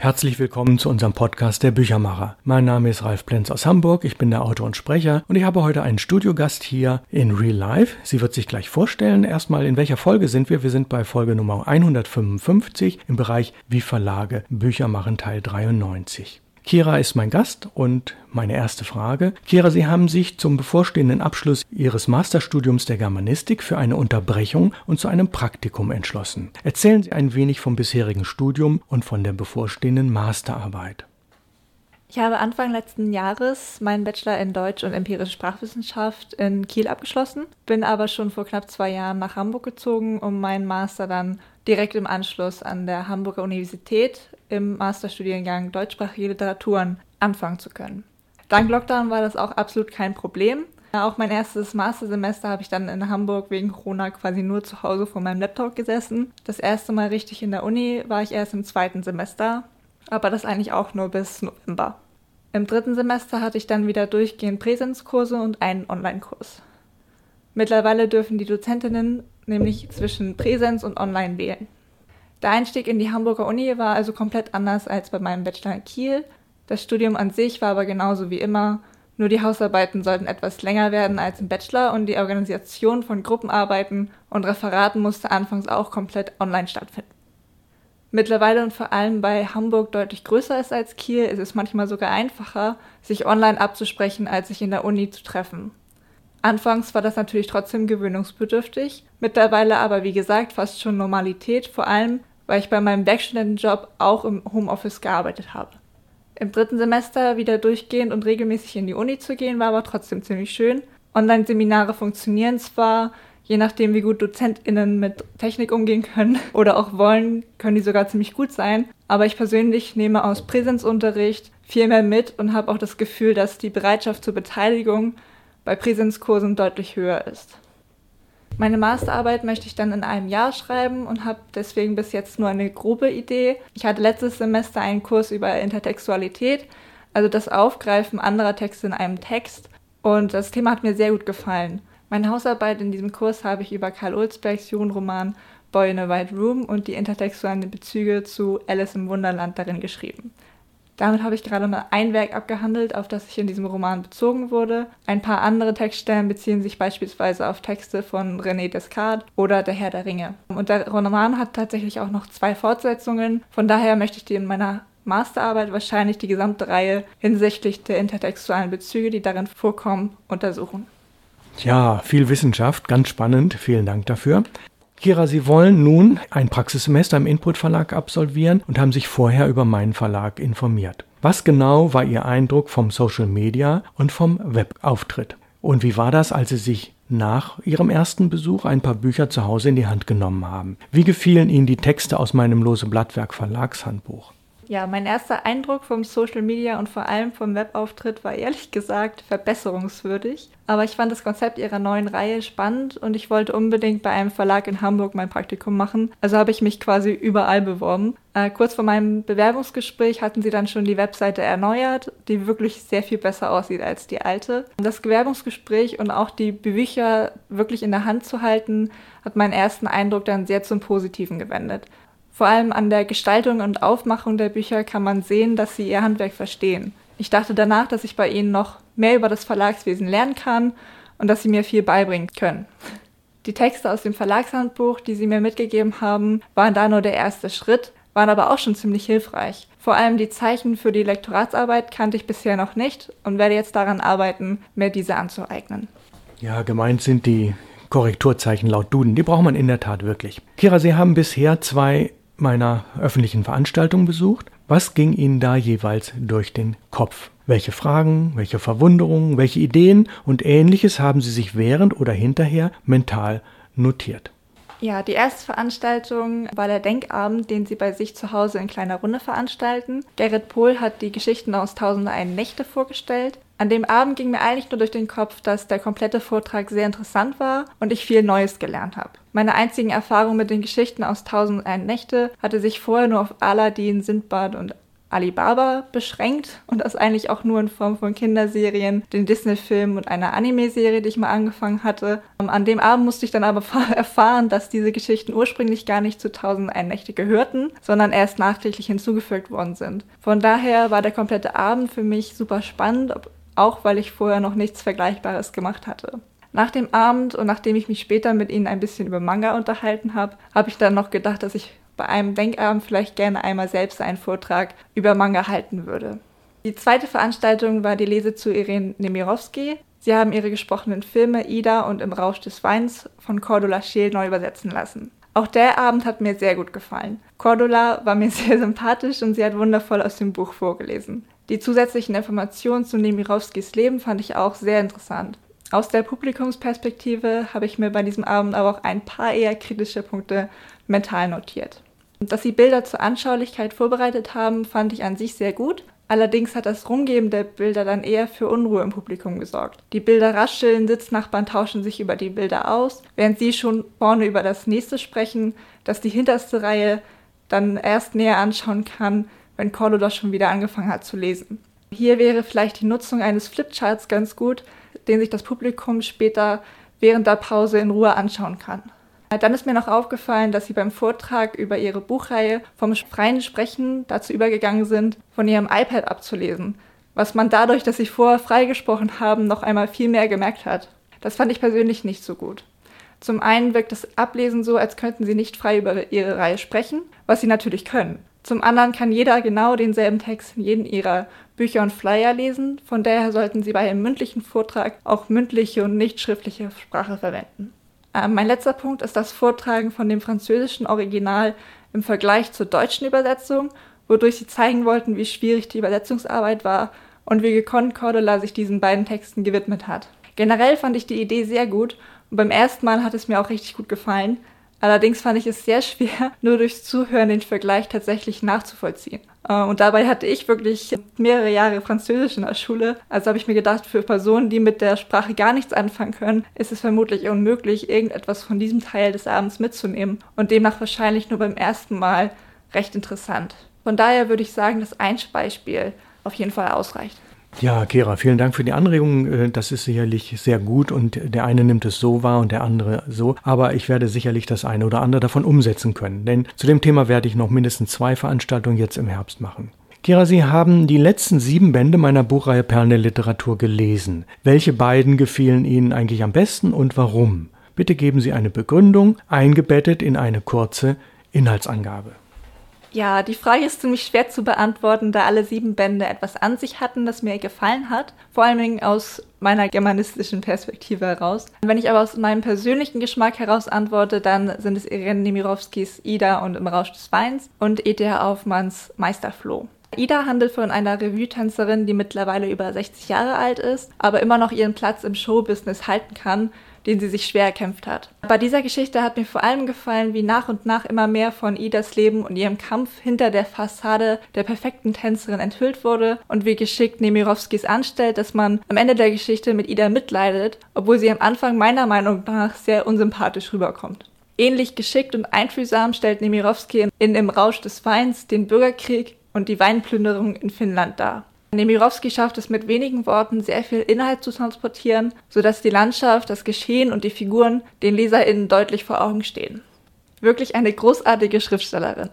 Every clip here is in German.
Herzlich willkommen zu unserem Podcast Der Büchermacher. Mein Name ist Ralf Plenz aus Hamburg, ich bin der Autor und Sprecher und ich habe heute einen Studiogast hier in Real Life. Sie wird sich gleich vorstellen. Erstmal, in welcher Folge sind wir? Wir sind bei Folge Nummer 155 im Bereich Wie Verlage Bücher machen Teil 93. Kira ist mein Gast und meine erste Frage. Kira, Sie haben sich zum bevorstehenden Abschluss Ihres Masterstudiums der Germanistik für eine Unterbrechung und zu einem Praktikum entschlossen. Erzählen Sie ein wenig vom bisherigen Studium und von der bevorstehenden Masterarbeit. Ich habe Anfang letzten Jahres meinen Bachelor in Deutsch und empirische Sprachwissenschaft in Kiel abgeschlossen, bin aber schon vor knapp zwei Jahren nach Hamburg gezogen, um meinen Master dann direkt im Anschluss an der Hamburger Universität im Masterstudiengang Deutschsprachige Literaturen anfangen zu können. Dank Lockdown war das auch absolut kein Problem. Auch mein erstes Mastersemester habe ich dann in Hamburg wegen Corona quasi nur zu Hause vor meinem Laptop gesessen. Das erste Mal richtig in der Uni war ich erst im zweiten Semester, aber das eigentlich auch nur bis November. Im dritten Semester hatte ich dann wieder durchgehend Präsenzkurse und einen Online-Kurs. Mittlerweile dürfen die Dozentinnen nämlich zwischen Präsenz und Online wählen. Der Einstieg in die Hamburger Uni war also komplett anders als bei meinem Bachelor in Kiel. Das Studium an sich war aber genauso wie immer, nur die Hausarbeiten sollten etwas länger werden als im Bachelor und die Organisation von Gruppenarbeiten und Referaten musste anfangs auch komplett online stattfinden. Mittlerweile und vor allem bei Hamburg deutlich größer ist als Kiel, ist es manchmal sogar einfacher, sich online abzusprechen, als sich in der Uni zu treffen. Anfangs war das natürlich trotzdem gewöhnungsbedürftig, mittlerweile aber wie gesagt fast schon Normalität, vor allem weil ich bei meinem Werkstudentenjob auch im Homeoffice gearbeitet habe. Im dritten Semester wieder durchgehend und regelmäßig in die Uni zu gehen, war aber trotzdem ziemlich schön. Online-Seminare funktionieren zwar, je nachdem, wie gut DozentInnen mit Technik umgehen können oder auch wollen, können die sogar ziemlich gut sein. Aber ich persönlich nehme aus Präsenzunterricht viel mehr mit und habe auch das Gefühl, dass die Bereitschaft zur Beteiligung bei Präsenzkursen deutlich höher ist. Meine Masterarbeit möchte ich dann in einem Jahr schreiben und habe deswegen bis jetzt nur eine grobe Idee. Ich hatte letztes Semester einen Kurs über Intertextualität, also das Aufgreifen anderer Texte in einem Text. Und das Thema hat mir sehr gut gefallen. Meine Hausarbeit in diesem Kurs habe ich über Karl Ulzbergs Jugendroman Boy in a White Room und die intertextuellen Bezüge zu Alice im Wunderland darin geschrieben. Damit habe ich gerade mal ein Werk abgehandelt, auf das ich in diesem Roman bezogen wurde. Ein paar andere Textstellen beziehen sich beispielsweise auf Texte von René Descartes oder Der Herr der Ringe. Und der Roman hat tatsächlich auch noch zwei Fortsetzungen. Von daher möchte ich die in meiner Masterarbeit wahrscheinlich die gesamte Reihe hinsichtlich der intertextualen Bezüge, die darin vorkommen, untersuchen. Ja, viel Wissenschaft, ganz spannend. Vielen Dank dafür. Kira, Sie wollen nun ein Praxissemester im Input Verlag absolvieren und haben sich vorher über meinen Verlag informiert. Was genau war Ihr Eindruck vom Social Media und vom Webauftritt? Und wie war das, als Sie sich nach Ihrem ersten Besuch ein paar Bücher zu Hause in die Hand genommen haben? Wie gefielen Ihnen die Texte aus meinem Lose Blattwerk Verlagshandbuch? Ja, mein erster Eindruck vom Social Media und vor allem vom Webauftritt war ehrlich gesagt verbesserungswürdig. Aber ich fand das Konzept ihrer neuen Reihe spannend und ich wollte unbedingt bei einem Verlag in Hamburg mein Praktikum machen. Also habe ich mich quasi überall beworben. Äh, kurz vor meinem Bewerbungsgespräch hatten sie dann schon die Webseite erneuert, die wirklich sehr viel besser aussieht als die alte. Das Bewerbungsgespräch und auch die Bücher wirklich in der Hand zu halten, hat meinen ersten Eindruck dann sehr zum Positiven gewendet. Vor allem an der Gestaltung und Aufmachung der Bücher kann man sehen, dass sie ihr Handwerk verstehen. Ich dachte danach, dass ich bei ihnen noch mehr über das Verlagswesen lernen kann und dass sie mir viel beibringen können. Die Texte aus dem Verlagshandbuch, die sie mir mitgegeben haben, waren da nur der erste Schritt, waren aber auch schon ziemlich hilfreich. Vor allem die Zeichen für die Lektoratsarbeit kannte ich bisher noch nicht und werde jetzt daran arbeiten, mir diese anzueignen. Ja, gemeint sind die Korrekturzeichen laut Duden. Die braucht man in der Tat wirklich. Kira, Sie haben bisher zwei meiner öffentlichen Veranstaltung besucht. Was ging Ihnen da jeweils durch den Kopf? Welche Fragen, welche Verwunderungen, welche Ideen und ähnliches haben Sie sich während oder hinterher mental notiert? Ja, die erste Veranstaltung war der Denkabend, den sie bei sich zu Hause in kleiner Runde veranstalten. Gerrit Pohl hat die Geschichten aus Tausende einen Nächte vorgestellt. An dem Abend ging mir eigentlich nur durch den Kopf, dass der komplette Vortrag sehr interessant war und ich viel Neues gelernt habe. Meine einzigen Erfahrungen mit den Geschichten aus Tausend ein Nächte hatte sich vorher nur auf Aladdin, Sindbad und Alibaba beschränkt und das eigentlich auch nur in Form von Kinderserien, den Disney-Filmen und einer Anime-Serie, die ich mal angefangen hatte. Ähm, an dem Abend musste ich dann aber erfahren, dass diese Geschichten ursprünglich gar nicht zu 1001 Nächte gehörten, sondern erst nachträglich hinzugefügt worden sind. Von daher war der komplette Abend für mich super spannend, auch weil ich vorher noch nichts Vergleichbares gemacht hatte. Nach dem Abend und nachdem ich mich später mit ihnen ein bisschen über Manga unterhalten habe, habe ich dann noch gedacht, dass ich bei einem Denkabend vielleicht gerne einmal selbst einen Vortrag über Manga halten würde. Die zweite Veranstaltung war die Lese zu Irene Nemirovsky. Sie haben ihre gesprochenen Filme Ida und Im Rausch des Weins von Cordula Scheel neu übersetzen lassen. Auch der Abend hat mir sehr gut gefallen. Cordula war mir sehr sympathisch und sie hat wundervoll aus dem Buch vorgelesen. Die zusätzlichen Informationen zu Nemirovskis Leben fand ich auch sehr interessant. Aus der Publikumsperspektive habe ich mir bei diesem Abend aber auch ein paar eher kritische Punkte mental notiert. Dass sie Bilder zur Anschaulichkeit vorbereitet haben, fand ich an sich sehr gut. Allerdings hat das Rumgeben der Bilder dann eher für Unruhe im Publikum gesorgt. Die Bilder rascheln, Sitznachbarn tauschen sich über die Bilder aus, während sie schon vorne über das nächste sprechen, das die hinterste Reihe dann erst näher anschauen kann, wenn Corlo schon wieder angefangen hat zu lesen. Hier wäre vielleicht die Nutzung eines Flipcharts ganz gut, den sich das Publikum später während der Pause in Ruhe anschauen kann. Dann ist mir noch aufgefallen, dass sie beim Vortrag über ihre Buchreihe vom freien Sprechen dazu übergegangen sind, von ihrem iPad abzulesen, was man dadurch, dass sie vorher freigesprochen haben, noch einmal viel mehr gemerkt hat. Das fand ich persönlich nicht so gut. Zum einen wirkt das Ablesen so, als könnten sie nicht frei über ihre Reihe sprechen, was sie natürlich können. Zum anderen kann jeder genau denselben Text in jedem ihrer Bücher und Flyer lesen, von daher sollten Sie bei einem mündlichen Vortrag auch mündliche und nicht schriftliche Sprache verwenden. Äh, mein letzter Punkt ist das Vortragen von dem französischen Original im Vergleich zur deutschen Übersetzung, wodurch sie zeigen wollten, wie schwierig die Übersetzungsarbeit war und wie gekonnt Cordula sich diesen beiden Texten gewidmet hat. Generell fand ich die Idee sehr gut und beim ersten Mal hat es mir auch richtig gut gefallen, Allerdings fand ich es sehr schwer, nur durchs Zuhören den Vergleich tatsächlich nachzuvollziehen. Äh, und dabei hatte ich wirklich mehrere Jahre Französisch in der Schule. Also habe ich mir gedacht, für Personen, die mit der Sprache gar nichts anfangen können, ist es vermutlich unmöglich, irgendetwas von diesem Teil des Abends mitzunehmen und demnach wahrscheinlich nur beim ersten Mal recht interessant. Von daher würde ich sagen, dass ein Beispiel auf jeden Fall ausreicht. Ja, Kera, vielen Dank für die Anregung. Äh, das ist sicherlich sehr gut und der eine nimmt es so wahr und der andere so. Aber ich werde sicherlich das eine oder andere davon umsetzen können, denn zu dem Thema werde ich noch mindestens zwei Veranstaltungen jetzt im Herbst machen. Kira, Sie haben die letzten sieben Bände meiner Buchreihe Perlen der Literatur gelesen. Welche beiden gefielen Ihnen eigentlich am besten und warum? Bitte geben Sie eine Begründung, eingebettet in eine kurze Inhaltsangabe. Ja, die Frage ist ziemlich schwer zu beantworten, da alle sieben Bände etwas an sich hatten, das mir gefallen hat. Vor allem aus meiner germanistischen Perspektive heraus. Wenn ich aber aus meinem persönlichen Geschmack heraus antworte, dann sind es Irene Nemirovskis Ida und Im Rausch des Weins und E.T.H. Aufmanns Meisterfloh. Ida handelt von einer Revue-Tänzerin, die mittlerweile über 60 Jahre alt ist, aber immer noch ihren Platz im Showbusiness halten kann den sie sich schwer erkämpft hat. Bei dieser Geschichte hat mir vor allem gefallen, wie nach und nach immer mehr von Idas Leben und ihrem Kampf hinter der Fassade der perfekten Tänzerin enthüllt wurde und wie geschickt Nemirovskis anstellt, dass man am Ende der Geschichte mit Ida mitleidet, obwohl sie am Anfang meiner Meinung nach sehr unsympathisch rüberkommt. Ähnlich geschickt und einfühlsam stellt Nemirovsky in Im Rausch des Weins den Bürgerkrieg und die Weinplünderung in Finnland dar. Nemirovsky schafft es mit wenigen Worten sehr viel Inhalt zu transportieren, sodass die Landschaft, das Geschehen und die Figuren den LeserInnen deutlich vor Augen stehen. Wirklich eine großartige Schriftstellerin.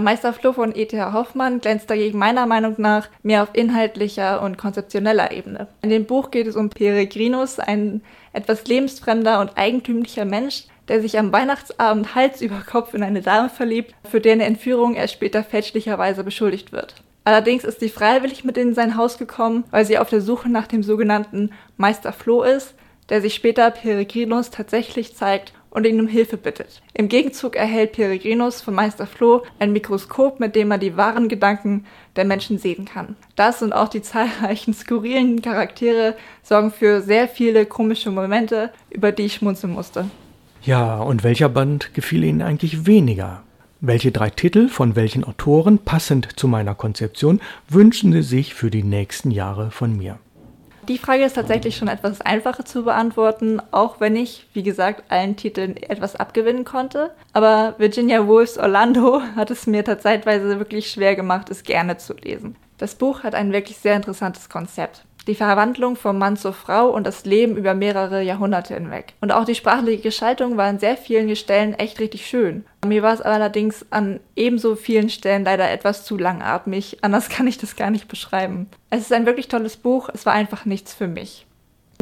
Meister Flo von E.T.H. Hoffmann glänzt dagegen meiner Meinung nach mehr auf inhaltlicher und konzeptioneller Ebene. In dem Buch geht es um Peregrinus, ein etwas lebensfremder und eigentümlicher Mensch, der sich am Weihnachtsabend Hals über Kopf in eine Dame verliebt, für deren Entführung er später fälschlicherweise beschuldigt wird. Allerdings ist sie freiwillig mit in sein Haus gekommen, weil sie auf der Suche nach dem sogenannten Meister Floh ist, der sich später Peregrinus tatsächlich zeigt und ihn um Hilfe bittet. Im Gegenzug erhält Peregrinus von Meister Floh ein Mikroskop, mit dem er die wahren Gedanken der Menschen sehen kann. Das und auch die zahlreichen skurrilen Charaktere sorgen für sehr viele komische Momente, über die ich schmunzeln musste. Ja, und welcher Band gefiel Ihnen eigentlich weniger? Welche drei Titel von welchen Autoren passend zu meiner Konzeption wünschen Sie sich für die nächsten Jahre von mir? Die Frage ist tatsächlich schon etwas einfacher zu beantworten, auch wenn ich, wie gesagt, allen Titeln etwas abgewinnen konnte. Aber Virginia Woolfs Orlando hat es mir zeitweise wirklich schwer gemacht, es gerne zu lesen. Das Buch hat ein wirklich sehr interessantes Konzept die Verwandlung vom Mann zur Frau und das Leben über mehrere Jahrhunderte hinweg. Und auch die sprachliche Gestaltung war an sehr vielen Stellen echt richtig schön. Mir war es allerdings an ebenso vielen Stellen leider etwas zu langatmig, anders kann ich das gar nicht beschreiben. Es ist ein wirklich tolles Buch, es war einfach nichts für mich.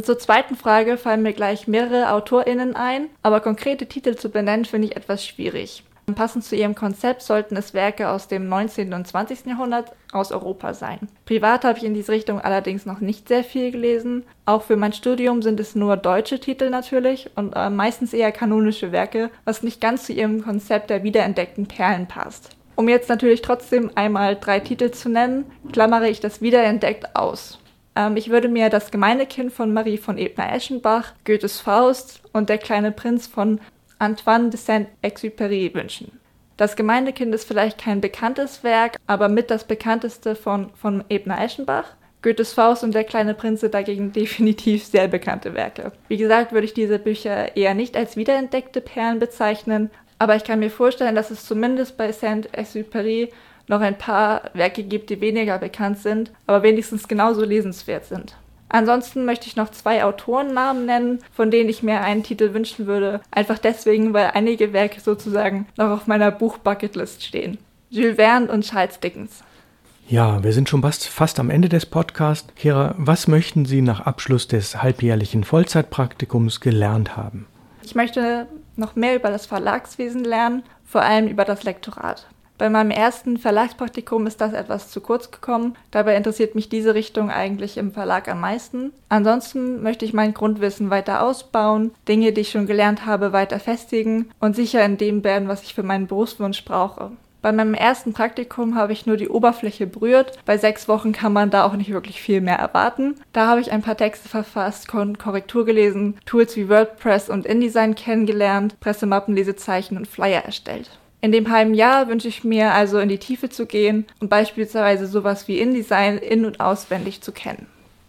Zur zweiten Frage fallen mir gleich mehrere AutorInnen ein, aber konkrete Titel zu benennen finde ich etwas schwierig. Passend zu ihrem Konzept sollten es Werke aus dem 19. und 20. Jahrhundert aus Europa sein. Privat habe ich in diese Richtung allerdings noch nicht sehr viel gelesen. Auch für mein Studium sind es nur deutsche Titel natürlich und äh, meistens eher kanonische Werke, was nicht ganz zu ihrem Konzept der wiederentdeckten Perlen passt. Um jetzt natürlich trotzdem einmal drei Titel zu nennen, klammere ich das wiederentdeckt aus. Ähm, ich würde mir das Gemeindekind von Marie von Ebner-Eschenbach, Goethes Faust und der kleine Prinz von Antoine de Saint-Exupéry wünschen. Das Gemeindekind ist vielleicht kein bekanntes Werk, aber mit das bekannteste von, von Ebner-Eschenbach. Goethes Faust und der kleine Prinz sind dagegen definitiv sehr bekannte Werke. Wie gesagt, würde ich diese Bücher eher nicht als wiederentdeckte Perlen bezeichnen, aber ich kann mir vorstellen, dass es zumindest bei Saint-Exupéry noch ein paar Werke gibt, die weniger bekannt sind, aber wenigstens genauso lesenswert sind. Ansonsten möchte ich noch zwei Autorennamen nennen, von denen ich mir einen Titel wünschen würde. Einfach deswegen, weil einige Werke sozusagen noch auf meiner Buchbucketlist stehen. Jules Verne und Charles Dickens. Ja, wir sind schon fast, fast am Ende des Podcasts. Kira, was möchten Sie nach Abschluss des halbjährlichen Vollzeitpraktikums gelernt haben? Ich möchte noch mehr über das Verlagswesen lernen, vor allem über das Lektorat. Bei meinem ersten Verlagspraktikum ist das etwas zu kurz gekommen. Dabei interessiert mich diese Richtung eigentlich im Verlag am meisten. Ansonsten möchte ich mein Grundwissen weiter ausbauen, Dinge, die ich schon gelernt habe, weiter festigen und sicher in dem werden, was ich für meinen Berufswunsch brauche. Bei meinem ersten Praktikum habe ich nur die Oberfläche berührt. Bei sechs Wochen kann man da auch nicht wirklich viel mehr erwarten. Da habe ich ein paar Texte verfasst, Korrektur gelesen, Tools wie WordPress und InDesign kennengelernt, Pressemappen, Lesezeichen und Flyer erstellt. In dem halben Jahr wünsche ich mir also in die Tiefe zu gehen und beispielsweise sowas wie InDesign in- und auswendig zu kennen.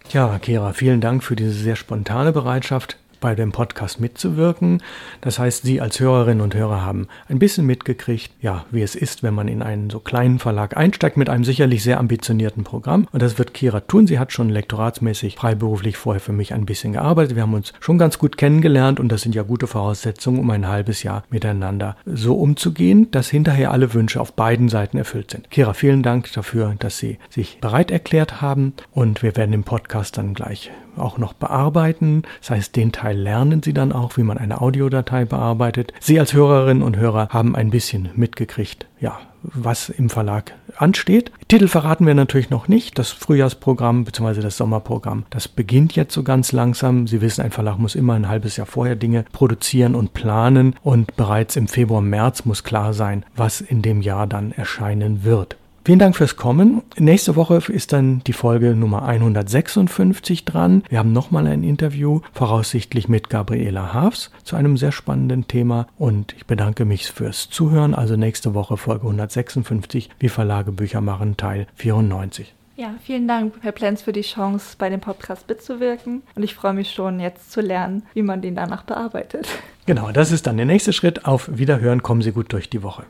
Ja, Kira, vielen Dank für diese sehr spontane Bereitschaft, bei dem Podcast mitzuwirken. Das heißt, Sie als Hörerinnen und Hörer haben ein bisschen mitgekriegt, ja, wie es ist, wenn man in einen so kleinen Verlag einsteigt mit einem sicherlich sehr ambitionierten Programm. Und das wird Kira tun. Sie hat schon lektoratsmäßig freiberuflich vorher für mich ein bisschen gearbeitet. Wir haben uns schon ganz gut kennengelernt und das sind ja gute Voraussetzungen, um ein halbes Jahr miteinander so umzugehen, dass hinterher alle Wünsche auf beiden Seiten erfüllt sind. Kira, vielen Dank dafür, dass Sie sich bereit erklärt haben und wir werden den Podcast dann gleich auch noch bearbeiten. Das heißt, den Teil lernen Sie dann auch, wie man eine Audiodatei bearbeitet. Sie als Hörerinnen und Hörer haben ein bisschen mitgekriegt, ja, was im Verlag ansteht. Titel verraten wir natürlich noch nicht. Das Frühjahrsprogramm bzw. das Sommerprogramm, das beginnt jetzt so ganz langsam. Sie wissen, ein Verlag muss immer ein halbes Jahr vorher Dinge produzieren und planen und bereits im Februar, März muss klar sein, was in dem Jahr dann erscheinen wird. Vielen Dank fürs Kommen. Nächste Woche ist dann die Folge Nummer 156 dran. Wir haben nochmal ein Interview, voraussichtlich mit Gabriela Haafs, zu einem sehr spannenden Thema. Und ich bedanke mich fürs Zuhören. Also nächste Woche Folge 156, wie Verlage Bücher machen, Teil 94. Ja, vielen Dank, Herr Plenz, für die Chance, bei dem Podcast mitzuwirken. Und ich freue mich schon, jetzt zu lernen, wie man den danach bearbeitet. Genau, das ist dann der nächste Schritt. Auf Wiederhören, kommen Sie gut durch die Woche.